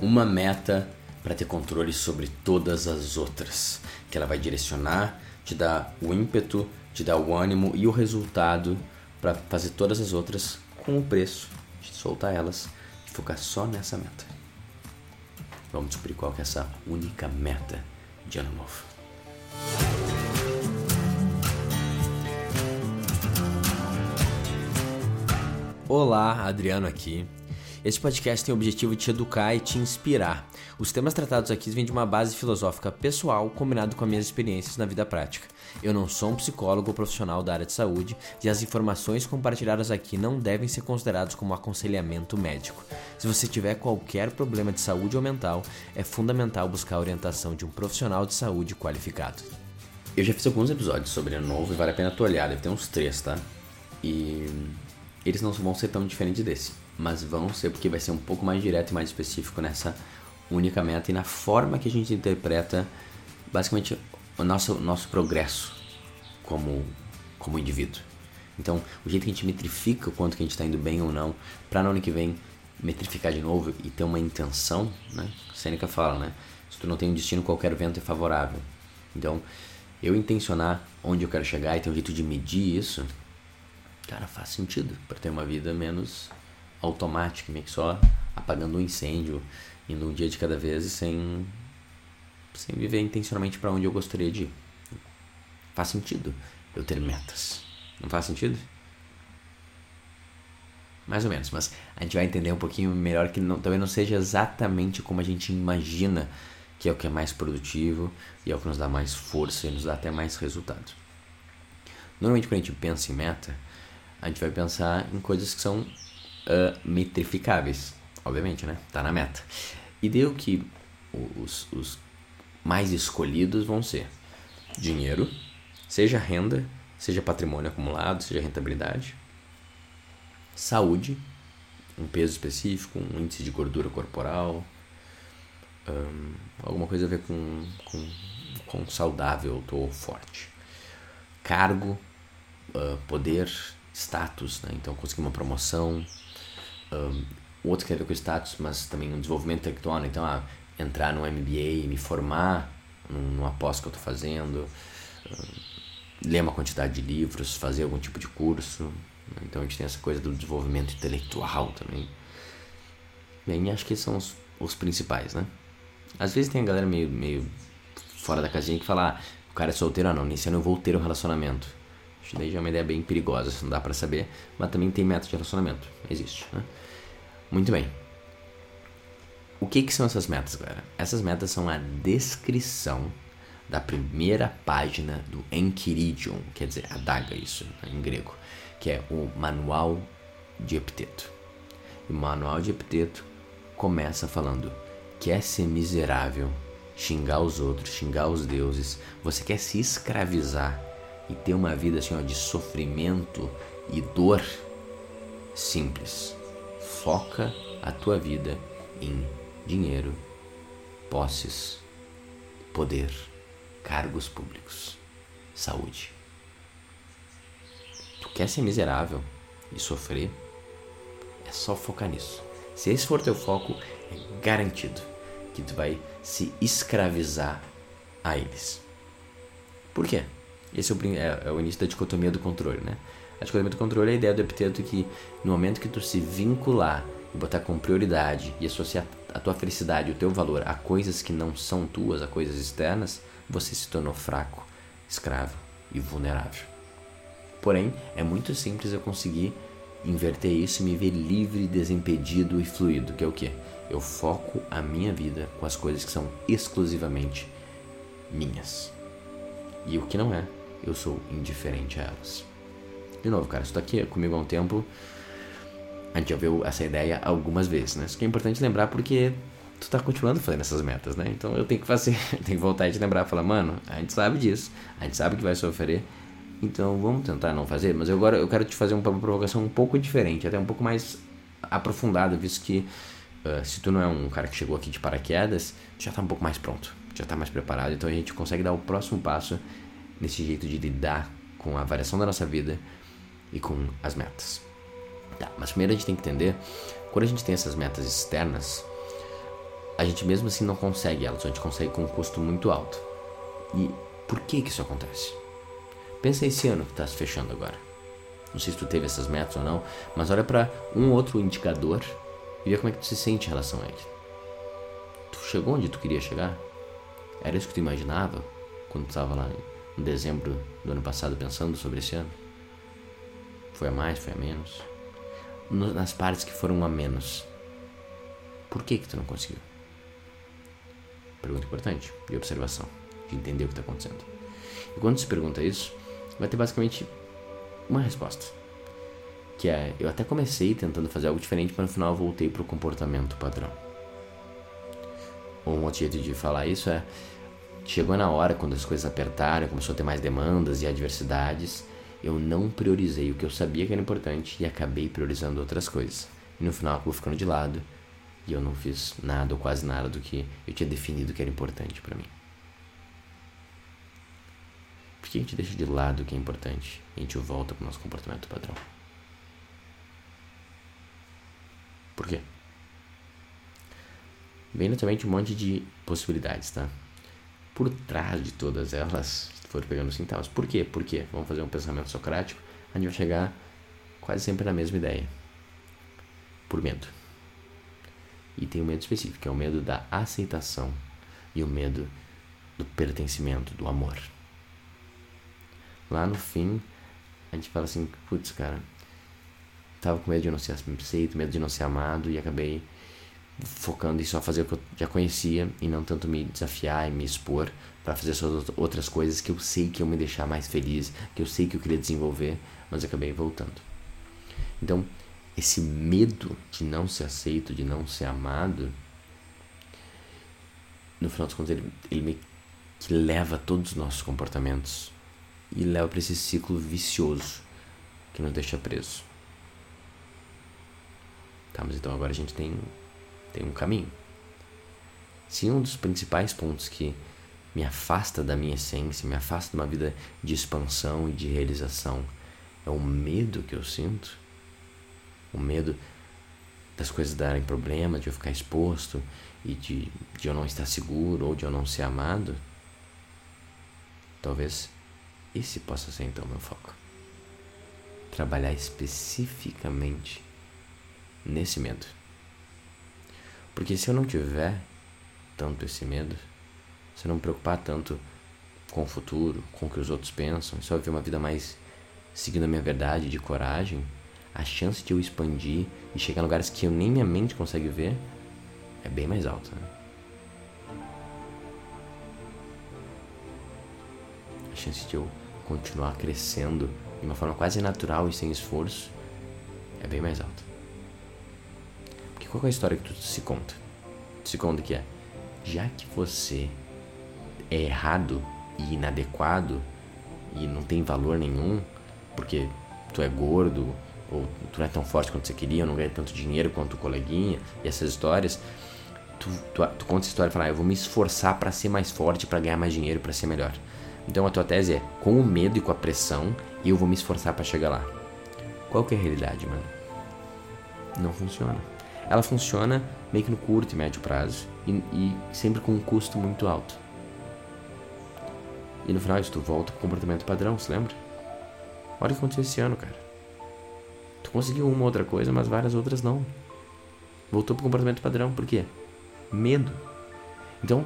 uma meta para ter controle sobre todas as outras, que ela vai direcionar, te dar o ímpeto, te dar o ânimo e o resultado para fazer todas as outras com o preço de soltar elas e focar só nessa meta. Vamos descobrir qual que é essa única meta de ano novo. Olá, Adriano aqui. Este podcast tem o objetivo de te educar e te inspirar. Os temas tratados aqui vêm de uma base filosófica pessoal combinado com as minhas experiências na vida prática. Eu não sou um psicólogo ou profissional da área de saúde e as informações compartilhadas aqui não devem ser consideradas como aconselhamento médico. Se você tiver qualquer problema de saúde ou mental, é fundamental buscar a orientação de um profissional de saúde qualificado. Eu já fiz alguns episódios sobre novo e vale a pena tu olhar, deve ter uns três, tá? E eles não vão ser tão diferentes desse mas vão ser porque vai ser um pouco mais direto e mais específico nessa única meta e na forma que a gente interpreta basicamente o nosso, nosso progresso como, como indivíduo. Então, o jeito que a gente metrifica o quanto que a gente está indo bem ou não, para no ano que vem metrificar de novo e ter uma intenção, né? Sêneca fala, né? Se tu não tem um destino, qualquer vento é favorável. Então, eu intencionar onde eu quero chegar e ter um jeito de medir isso, cara, faz sentido para ter uma vida menos automático, meio que só apagando um incêndio, indo um dia de cada vez sem, sem viver intencionalmente para onde eu gostaria de ir. Faz sentido eu ter metas. Não faz sentido? Mais ou menos, mas a gente vai entender um pouquinho melhor que não, talvez não seja exatamente como a gente imagina que é o que é mais produtivo e é o que nos dá mais força e nos dá até mais resultado. Normalmente quando a gente pensa em meta, a gente vai pensar em coisas que são uh, metrificáveis, obviamente, né? Tá na meta. E deu que os, os mais escolhidos vão ser dinheiro, seja renda, seja patrimônio acumulado, seja rentabilidade, saúde, um peso específico, um índice de gordura corporal, um, alguma coisa a ver com, com, com saudável ou forte, cargo, uh, poder, status, né? então conseguir uma promoção, um, outro que tem a ver com status, mas também um desenvolvimento intelectual, então ah, entrar no MBA, me formar numa pós que eu estou fazendo, um, ler uma quantidade de livros, fazer algum tipo de curso, né? então a gente tem essa coisa do desenvolvimento intelectual também. Bem, acho que são os, os principais, né? Às vezes tem a galera meio, meio fora da casinha que fala, ah, o cara é solteiro, ah, não, nesse ano eu vou ter um relacionamento. Que daí já é uma ideia bem perigosa, não dá para saber, mas também tem método de relacionamento, existe, né? Muito bem. O que, que são essas metas, galera? Essas metas são a descrição da primeira página do Enchiridion, quer dizer, adaga isso né, em grego, que é o Manual de Epiteto. E o Manual de Epiteto começa falando: quer ser miserável, xingar os outros, xingar os deuses, você quer se escravizar e ter uma vida assim, ó, de sofrimento e dor simples. Foca a tua vida em dinheiro, posses, poder, cargos públicos, saúde. Tu quer ser miserável e sofrer? É só focar nisso. Se esse for teu foco, é garantido que tu vai se escravizar a eles. Por quê? Esse é o, é, é o início da dicotomia do controle, né? A dicotomia do controle é a ideia do epiteto que no momento que tu se vincular e botar como prioridade e associar a tua felicidade, o teu valor a coisas que não são tuas, a coisas externas, você se tornou fraco, escravo e vulnerável. Porém, é muito simples eu conseguir inverter isso e me ver livre, desimpedido e fluido, que é o que? Eu foco a minha vida com as coisas que são exclusivamente minhas. E o que não é, eu sou indiferente a elas. De novo, cara, isso aqui comigo há um tempo. A gente já viu essa ideia algumas vezes, né? Isso que é importante lembrar porque tu tá continuando fazendo essas metas, né? Então eu tenho que fazer, tenho que voltar e te lembrar, falar, mano, a gente sabe disso, a gente sabe que vai sofrer, então vamos tentar não fazer. Mas agora eu quero te fazer uma provocação um pouco diferente, até um pouco mais aprofundada, visto que uh, se tu não é um cara que chegou aqui de paraquedas, tu já tá um pouco mais pronto, já tá mais preparado, então a gente consegue dar o próximo passo nesse jeito de lidar com a variação da nossa vida e com as metas. Tá, mas primeiro a gente tem que entender, quando a gente tem essas metas externas, a gente mesmo assim não consegue elas, a gente consegue com um custo muito alto. E por que que isso acontece? Pensa esse ano que está se fechando agora. Não sei se tu teve essas metas ou não, mas olha para um outro indicador e vê como é que tu se sente em relação a ele. Tu chegou onde tu queria chegar? Era isso que tu imaginava quando tu estava lá em dezembro do ano passado pensando sobre esse ano? Foi a mais, foi a menos? Nas partes que foram a menos, por que que tu não conseguiu? Pergunta importante de observação, de entender o que está acontecendo. E quando se pergunta isso, vai ter basicamente uma resposta. Que é, eu até comecei tentando fazer algo diferente, mas no final eu voltei o comportamento padrão. Um outro jeito de falar isso é, chegou na hora, quando as coisas apertaram, começou a ter mais demandas e adversidades, eu não priorizei o que eu sabia que era importante e acabei priorizando outras coisas. E no final acabou ficando de lado e eu não fiz nada ou quase nada do que eu tinha definido que era importante para mim. Por que a gente deixa de lado o que é importante e a gente volta para o nosso comportamento padrão? Por quê? Vem naturalmente um monte de possibilidades, tá? Por trás de todas elas, se for pegando tá, mas por quê? Por quê? Vamos fazer um pensamento socrático, a gente vai chegar quase sempre na mesma ideia. Por medo. E tem um medo específico, que é o medo da aceitação e o medo do pertencimento, do amor. Lá no fim, a gente fala assim, putz, cara, tava com medo de não ser aceito, medo de não ser amado e acabei focando em só fazer o que eu já conhecia e não tanto me desafiar e me expor para fazer essas outras coisas que eu sei que eu me deixar mais feliz, que eu sei que eu queria desenvolver, mas acabei voltando. Então, esse medo de não ser aceito, de não ser amado, no final dos contos, ele, ele me que leva todos os nossos comportamentos e leva para esse ciclo vicioso que nos deixa preso. Tá, mas então agora a gente tem, tem um caminho. Se um dos principais pontos que me afasta da minha essência, me afasta de uma vida de expansão e de realização, é o medo que eu sinto, o medo das coisas darem problema, de eu ficar exposto e de, de eu não estar seguro ou de eu não ser amado, talvez esse possa ser então meu foco. Trabalhar especificamente nesse medo. Porque se eu não tiver tanto esse medo, se eu não me preocupar tanto com o futuro, com o que os outros pensam, só viver uma vida mais seguindo a minha verdade, de coragem, a chance de eu expandir e chegar em lugares que eu nem minha mente consegue ver é bem mais alta. Né? A chance de eu continuar crescendo de uma forma quase natural e sem esforço é bem mais alta. Qual é a história que tu se conta? Tu se conta que é, já que você é errado e inadequado e não tem valor nenhum, porque tu é gordo, ou tu não é tão forte quanto você queria, ou não ganha tanto dinheiro quanto o coleguinha, e essas histórias, tu, tu, tu conta essa história e fala, ah, eu vou me esforçar para ser mais forte, para ganhar mais dinheiro, para ser melhor. Então a tua tese é, com o medo e com a pressão, eu vou me esforçar para chegar lá. Qual que é a realidade, mano? Não funciona. Ela funciona meio que no curto e médio prazo, e, e sempre com um custo muito alto. E no final isso tu volta pro comportamento padrão, se lembra? Olha o que aconteceu esse ano, cara. Tu conseguiu uma outra coisa, mas várias outras não. Voltou pro comportamento padrão. Por quê? Medo. Então,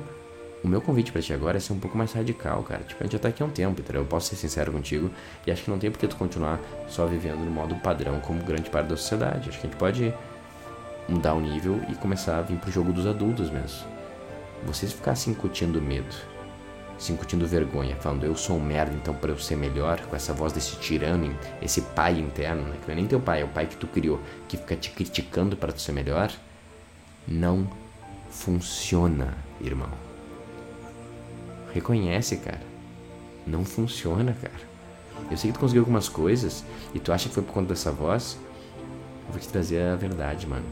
o meu convite para ti agora é ser um pouco mais radical, cara. Tipo, a gente já tá aqui há um tempo, entendeu? Eu posso ser sincero contigo e acho que não tem por que tu continuar só vivendo no modo padrão como grande parte da sociedade. Acho que a gente pode mudar o nível e começar a vir pro jogo dos adultos mesmo. Vocês ficar se incutindo medo, se incutindo vergonha, falando eu sou um merda, então para eu ser melhor, com essa voz desse tirano, esse pai interno, né? que não é nem teu pai, é o pai que tu criou, que fica te criticando para tu ser melhor, não funciona, irmão. Reconhece, cara. Não funciona, cara. Eu sei que tu conseguiu algumas coisas e tu acha que foi por conta dessa voz. Eu vou te trazer a verdade, mano.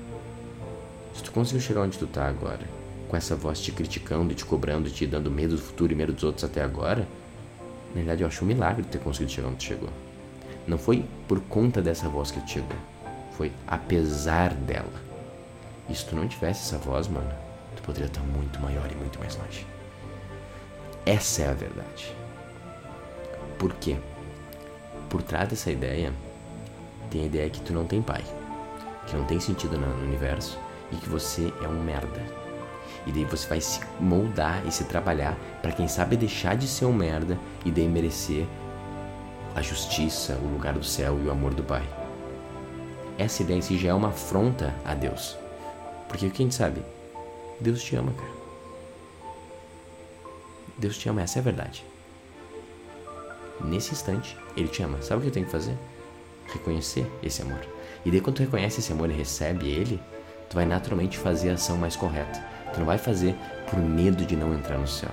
Se tu conseguiu chegar onde tu tá agora, com essa voz te criticando, te cobrando, te dando medo do futuro e medo dos outros até agora, na verdade eu acho um milagre ter conseguido chegar onde tu chegou. Não foi por conta dessa voz que tu chegou, foi apesar dela. E se tu não tivesse essa voz, mano, tu poderia estar muito maior e muito mais longe. Essa é a verdade. Por quê? Por trás dessa ideia, tem a ideia que tu não tem pai, que não tem sentido no universo e que você é um merda. E daí você vai se moldar e se trabalhar para quem sabe deixar de ser um merda e daí merecer a justiça, o lugar do céu e o amor do Pai. Essa ideia em si já é uma afronta a Deus. Porque o que a gente sabe? Deus te ama, cara. Deus te ama, essa é a verdade. Nesse instante, Ele te ama. Sabe o que eu tenho que fazer? Reconhecer esse amor. E daí quando tu reconhece esse amor e recebe ele, tu vai naturalmente fazer a ação mais correta. Tu não vai fazer por medo de não entrar no céu.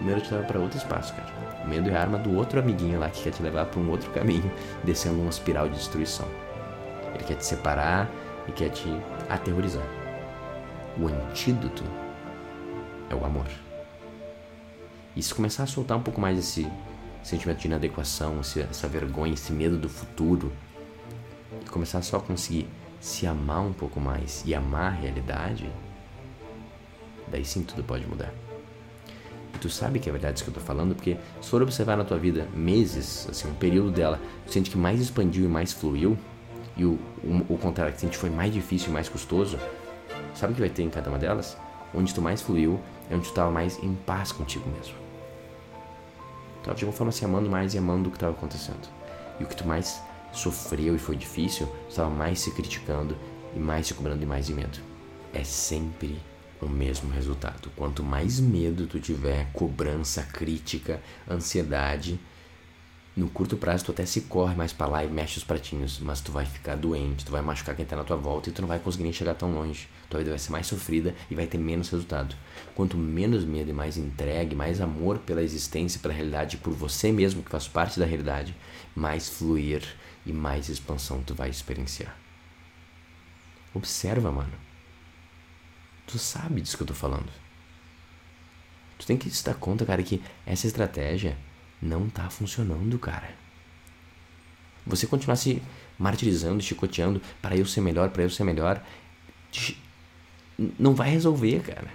O medo te leva para outro espaço, cara. O medo é a arma do outro amiguinho lá que quer te levar para um outro caminho, descendo uma espiral de destruição. Ele quer te separar e quer te aterrorizar. O antídoto é o amor. E se começar a soltar um pouco mais esse sentimento de inadequação, essa vergonha, esse medo do futuro, e começar só a conseguir se amar um pouco mais e amar a realidade, daí sim tudo pode mudar. E tu sabe que é verdade isso que eu tô falando, porque se for observar na tua vida meses, assim, um período dela, tu sente que mais expandiu e mais fluiu, e o, o, o contrário que sente foi mais difícil e mais custoso, sabe o que vai ter em cada uma delas? Onde tu mais fluiu é onde tu estava mais em paz contigo mesmo. Tava de alguma forma se amando mais e amando o que estava acontecendo. E o que tu mais sofreu e foi difícil, estava mais se criticando e mais se cobrando e mais de medo. É sempre o mesmo resultado. Quanto mais medo tu tiver, cobrança, crítica, ansiedade, no curto prazo tu até se corre mais para lá e mexe os pratinhos, mas tu vai ficar doente, tu vai machucar quem tá na tua volta e tu não vai conseguir nem chegar tão longe. Tua vida vai ser mais sofrida e vai ter menos resultado. Quanto menos medo e mais entregue, mais amor pela existência, pela realidade, por você mesmo que faz parte da realidade, mais fluir e mais expansão tu vai experienciar. Observa, mano. Tu sabe disso que eu tô falando. Tu tem que se dar conta, cara, que essa estratégia não tá funcionando, cara. Você continuar se martirizando, chicoteando para eu ser melhor, para eu ser melhor, não vai resolver, cara.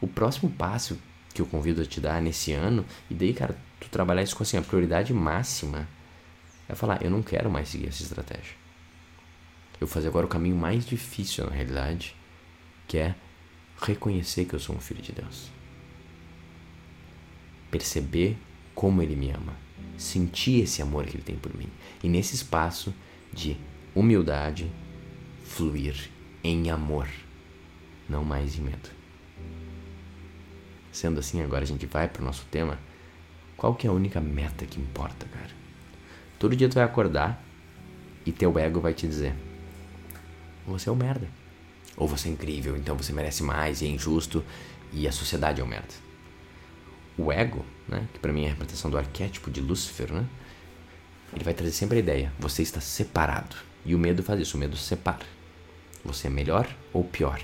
O próximo passo que eu convido a te dar nesse ano, e daí, cara, tu trabalhar isso com assim, a prioridade máxima, é falar, eu não quero mais seguir essa estratégia. Eu vou fazer agora o caminho mais difícil na realidade, que é reconhecer que eu sou um filho de Deus. Perceber como ele me ama, sentir esse amor que ele tem por mim. E nesse espaço de humildade, fluir em amor, não mais em medo. Sendo assim, agora a gente vai para o nosso tema. Qual que é a única meta que importa, cara? Todo dia tu vai acordar e teu ego vai te dizer: você é um merda. Ou você é incrível, então você merece mais e é injusto e a sociedade é um merda o ego, né, que para mim é a representação do arquétipo de Lúcifer, né, ele vai trazer sempre a ideia: você está separado. E o medo faz isso, o medo separa. Você é melhor ou pior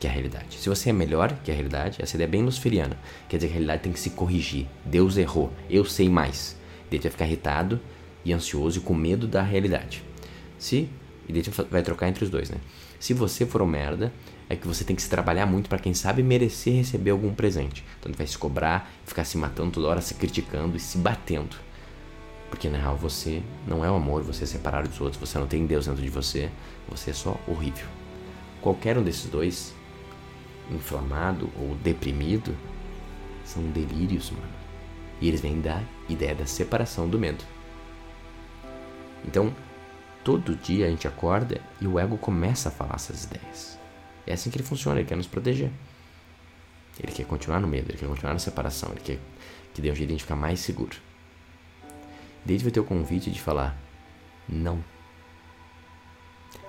que a realidade. Se você é melhor que a realidade, essa ideia é bem luciferiana. Quer dizer que a realidade tem que se corrigir. Deus errou, eu sei mais. Vai ficar irritado e ansioso e com medo da realidade. Se, e daí vai trocar entre os dois, né? Se você for um merda, é que você tem que se trabalhar muito para quem sabe merecer receber algum presente. Então vai se cobrar, ficar se matando toda hora, se criticando e se batendo. Porque na real você não é o amor, você é separado dos outros, você não tem Deus dentro de você, você é só horrível. Qualquer um desses dois, inflamado ou deprimido, são delírios, mano. E eles vêm da ideia da separação do medo. Então, todo dia a gente acorda e o ego começa a falar essas ideias. É assim que ele funciona, ele quer nos proteger. Ele quer continuar no medo, ele quer continuar na separação, ele quer que dê um jeito de ficar mais seguro. Desde vai ter o convite de falar não.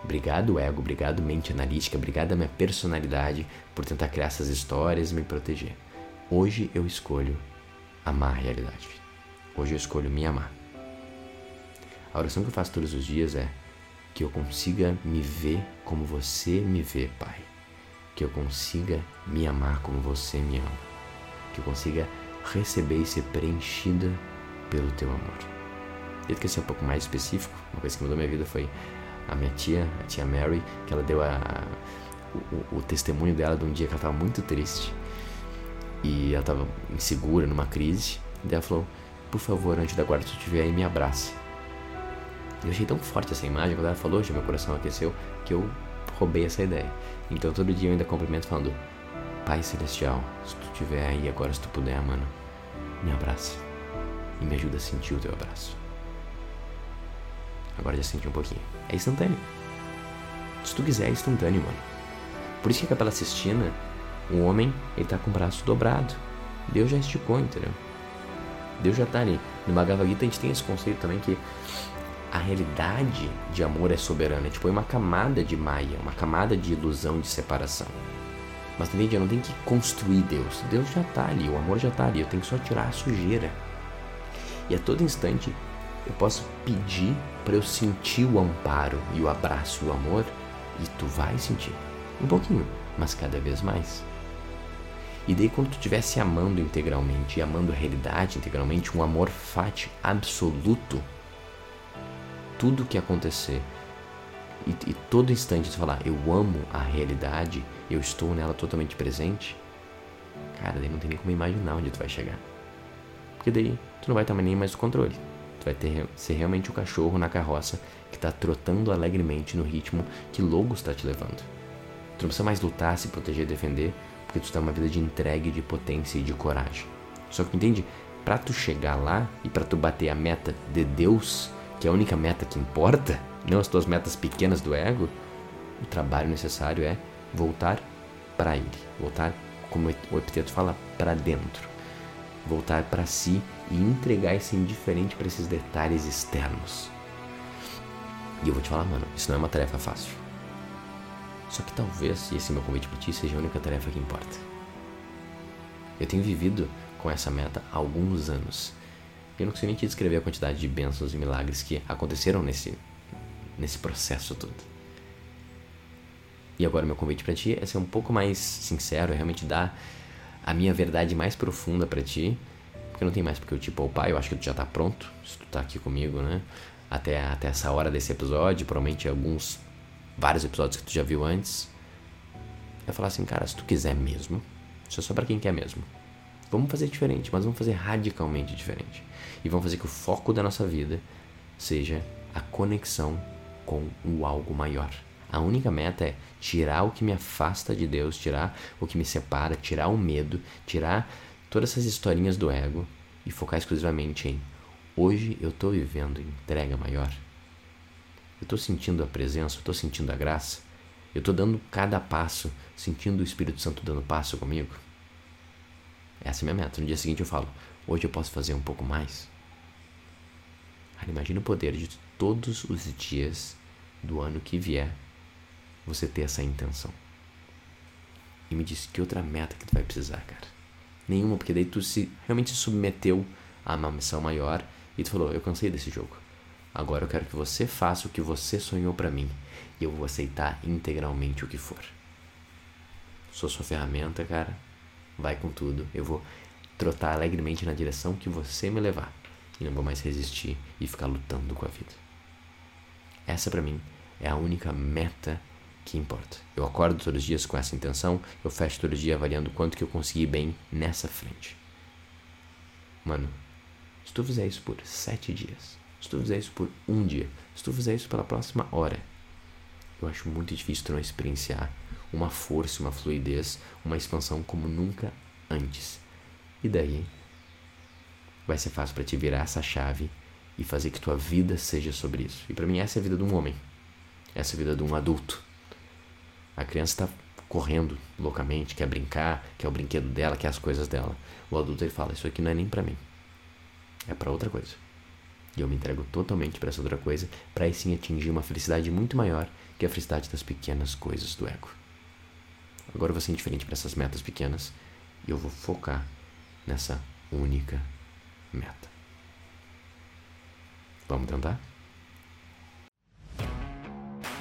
Obrigado, ego, obrigado, mente analítica, obrigado a minha personalidade por tentar criar essas histórias e me proteger. Hoje eu escolho amar a realidade. Hoje eu escolho me amar. A oração que eu faço todos os dias é que eu consiga me ver como você me vê, Pai. Que eu consiga me amar como você me ama. Que eu consiga receber e ser preenchida pelo teu amor. Eu quero ser um pouco mais específico. Uma coisa que mudou minha vida foi a minha tia, a tia Mary, que ela deu a, o, o, testemunho dela de um dia que ela tava muito triste e ela tava insegura, numa crise. E ela falou: Por favor, antes da guarda, se tu estiver aí, me abrace. Eu achei tão forte essa imagem, quando ela falou, já meu coração aqueceu, que eu roubei essa ideia. Então todo dia eu ainda cumprimento falando: Pai Celestial, se tu estiver aí agora, se tu puder, mano, me abraça. E me ajuda a sentir o teu abraço. Agora já senti um pouquinho. É instantâneo. Se tu quiser, é instantâneo, mano. Por isso que a Capela Sistina, o homem, ele tá com o braço dobrado. Deus já esticou, entendeu? Deus já tá ali. No Bhagavad Gita a gente tem esse conceito também que a realidade de amor é soberana. É tipo, é uma camada de maia, uma camada de ilusão de separação. Mas entende? Eu não tenho que construir Deus. Deus já tá ali, o amor já tá ali. Eu tenho que só tirar a sujeira. E a todo instante eu posso pedir para eu sentir o amparo e o abraço e o amor, e tu vai sentir. Um pouquinho, mas cada vez mais. E daí quando tu estiver se amando integralmente e amando a realidade integralmente, um amor fati absoluto, tudo que acontecer e, e todo instante tu falar, eu amo a realidade, eu estou nela totalmente presente, cara, daí não tem nem como imaginar onde tu vai chegar. Porque daí tu não vai ter nem mais o controle. Tu vai ter, ser realmente o cachorro na carroça que está trotando alegremente no ritmo que Logos está te levando. Tu não precisa mais lutar, se proteger defender, porque tu está numa vida de entrega, de potência e de coragem. Só que entende? Para tu chegar lá e para tu bater a meta de Deus, que é a única meta que importa, não as tuas metas pequenas do ego, o trabalho necessário é voltar para ele, voltar, como o epiteto fala, para dentro, voltar para si e entregar esse indiferente para esses detalhes externos. E eu vou te falar, mano, isso não é uma tarefa fácil. Só que talvez, e esse é meu convite para ti, seja a única tarefa que importa. Eu tenho vivido com essa meta há alguns anos. Eu não consigo nem te descrever a quantidade de bênçãos e milagres que aconteceram nesse, nesse processo todo. E agora meu convite para ti é ser um pouco mais sincero, é realmente dar a minha verdade mais profunda para ti, porque não tem mais porque eu te poupar, eu acho que tu já tá pronto, se tu tá aqui comigo, né? Até, até essa hora desse episódio, provavelmente alguns, vários episódios que tu já viu antes. Eu falar assim, cara, se tu quiser mesmo, isso é só para quem quer mesmo. Vamos fazer diferente, mas vamos fazer radicalmente diferente. E vamos fazer que o foco da nossa vida seja a conexão com o algo maior. A única meta é tirar o que me afasta de Deus, tirar o que me separa, tirar o medo, tirar todas essas historinhas do ego e focar exclusivamente em hoje eu estou vivendo entrega maior. Eu estou sentindo a presença, eu estou sentindo a graça. Eu estou dando cada passo, sentindo o Espírito Santo dando passo comigo. Essa é a minha meta. No dia seguinte eu falo, hoje eu posso fazer um pouco mais. Cara, imagina o poder de todos os dias do ano que vier você ter essa intenção. E me disse que outra meta que tu vai precisar, cara. Nenhuma, porque daí tu se realmente se submeteu a uma missão maior e tu falou: "Eu cansei desse jogo. Agora eu quero que você faça o que você sonhou para mim e eu vou aceitar integralmente o que for." Sou sua ferramenta, cara. Vai com tudo. Eu vou trotar alegremente na direção que você me levar e não vou mais resistir e ficar lutando com a vida. Essa para mim é a única meta que importa. Eu acordo todos os dias com essa intenção, eu fecho todo dia avaliando quanto que eu consegui bem nessa frente. Mano, se tu fizer isso por sete dias, se tu fizer isso por um dia, se tu fizer isso pela próxima hora, eu acho muito difícil tu não experienciar uma força, uma fluidez, uma expansão como nunca antes. E daí vai ser fácil para te virar essa chave e fazer que tua vida seja sobre isso. E para mim essa é a vida de um homem. Essa é a vida de um adulto. A criança está correndo loucamente, quer brincar, quer o brinquedo dela, quer as coisas dela. O adulto ele fala: Isso aqui não é nem para mim, é para outra coisa. E eu me entrego totalmente para essa outra coisa, para aí sim atingir uma felicidade muito maior que a felicidade das pequenas coisas do ego. Agora eu vou ser indiferente para essas metas pequenas e eu vou focar nessa única meta. Vamos tentar?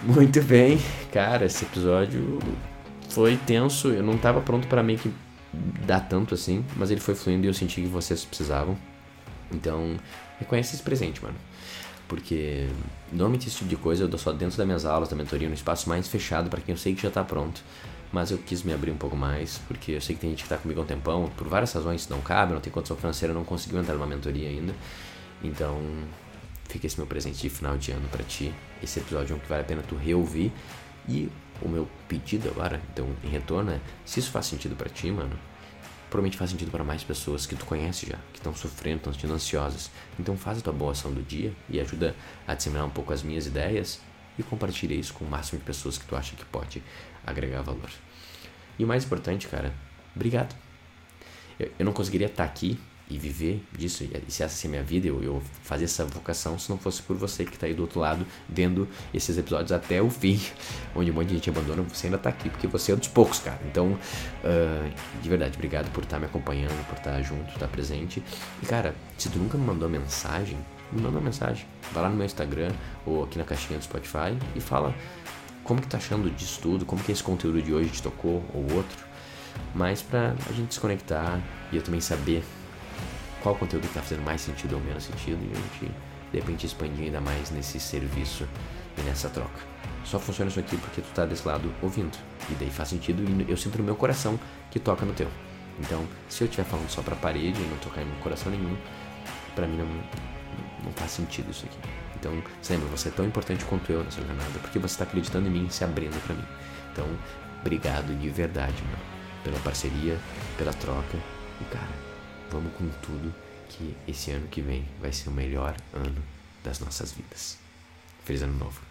Muito bem, cara, esse episódio foi tenso. Eu não tava pronto para meio que dar tanto assim, mas ele foi fluindo e eu senti que vocês precisavam. Então, reconhece esse presente, mano. Porque normalmente esse tipo de coisa eu dou só dentro das minhas aulas, da mentoria, no espaço mais fechado para quem eu sei que já está pronto. Mas eu quis me abrir um pouco mais, porque eu sei que tem gente que está comigo há um tempão, por várias razões não cabe, não tem condição financeira, não conseguiu entrar numa mentoria ainda. Então, fica esse meu presente de final de ano para ti. Esse episódio é um que vale a pena tu reouvir. E o meu pedido agora, então, em retorno é, se isso faz sentido para ti, mano, provavelmente faz sentido para mais pessoas que tu conhece já, que estão sofrendo, estão sentindo ansiosas. Então faz a tua boa ação do dia e ajuda a disseminar um pouco as minhas ideias e compartilha isso com o máximo de pessoas que tu acha que pode agregar valor. E o mais importante, cara, obrigado. Eu, eu não conseguiria estar aqui e viver disso, e se essa a minha vida, eu, eu fazer essa vocação se não fosse por você que está aí do outro lado, vendo esses episódios até o fim, onde um monte de gente abandona, você ainda está aqui, porque você é um dos poucos, cara. Então, uh, de verdade, obrigado por estar tá me acompanhando, por estar tá junto, estar tá presente. E, cara, se tu nunca me mandou mensagem, me manda uma mensagem. Vai lá no meu Instagram ou aqui na caixinha do Spotify e fala como que tá achando disso tudo, como que esse conteúdo de hoje te tocou ou outro. Mas pra a gente se conectar e eu também saber qual conteúdo está fazendo mais sentido ou menos sentido e a gente de repente expandir ainda mais nesse serviço e nessa troca. Só funciona isso aqui porque tu tá desse lado ouvindo. E daí faz sentido e eu sinto no meu coração que toca no teu. Então, se eu estiver falando só pra parede e não tocar em meu coração nenhum, para mim não, não faz sentido isso aqui. Então, lembra, você é tão importante quanto eu nessa jornada, porque você está acreditando em mim e se abrindo para mim. Então, obrigado de verdade, mano, pela parceria, pela troca. E cara, Vamos com tudo, que esse ano que vem vai ser o melhor ano das nossas vidas. Feliz ano novo!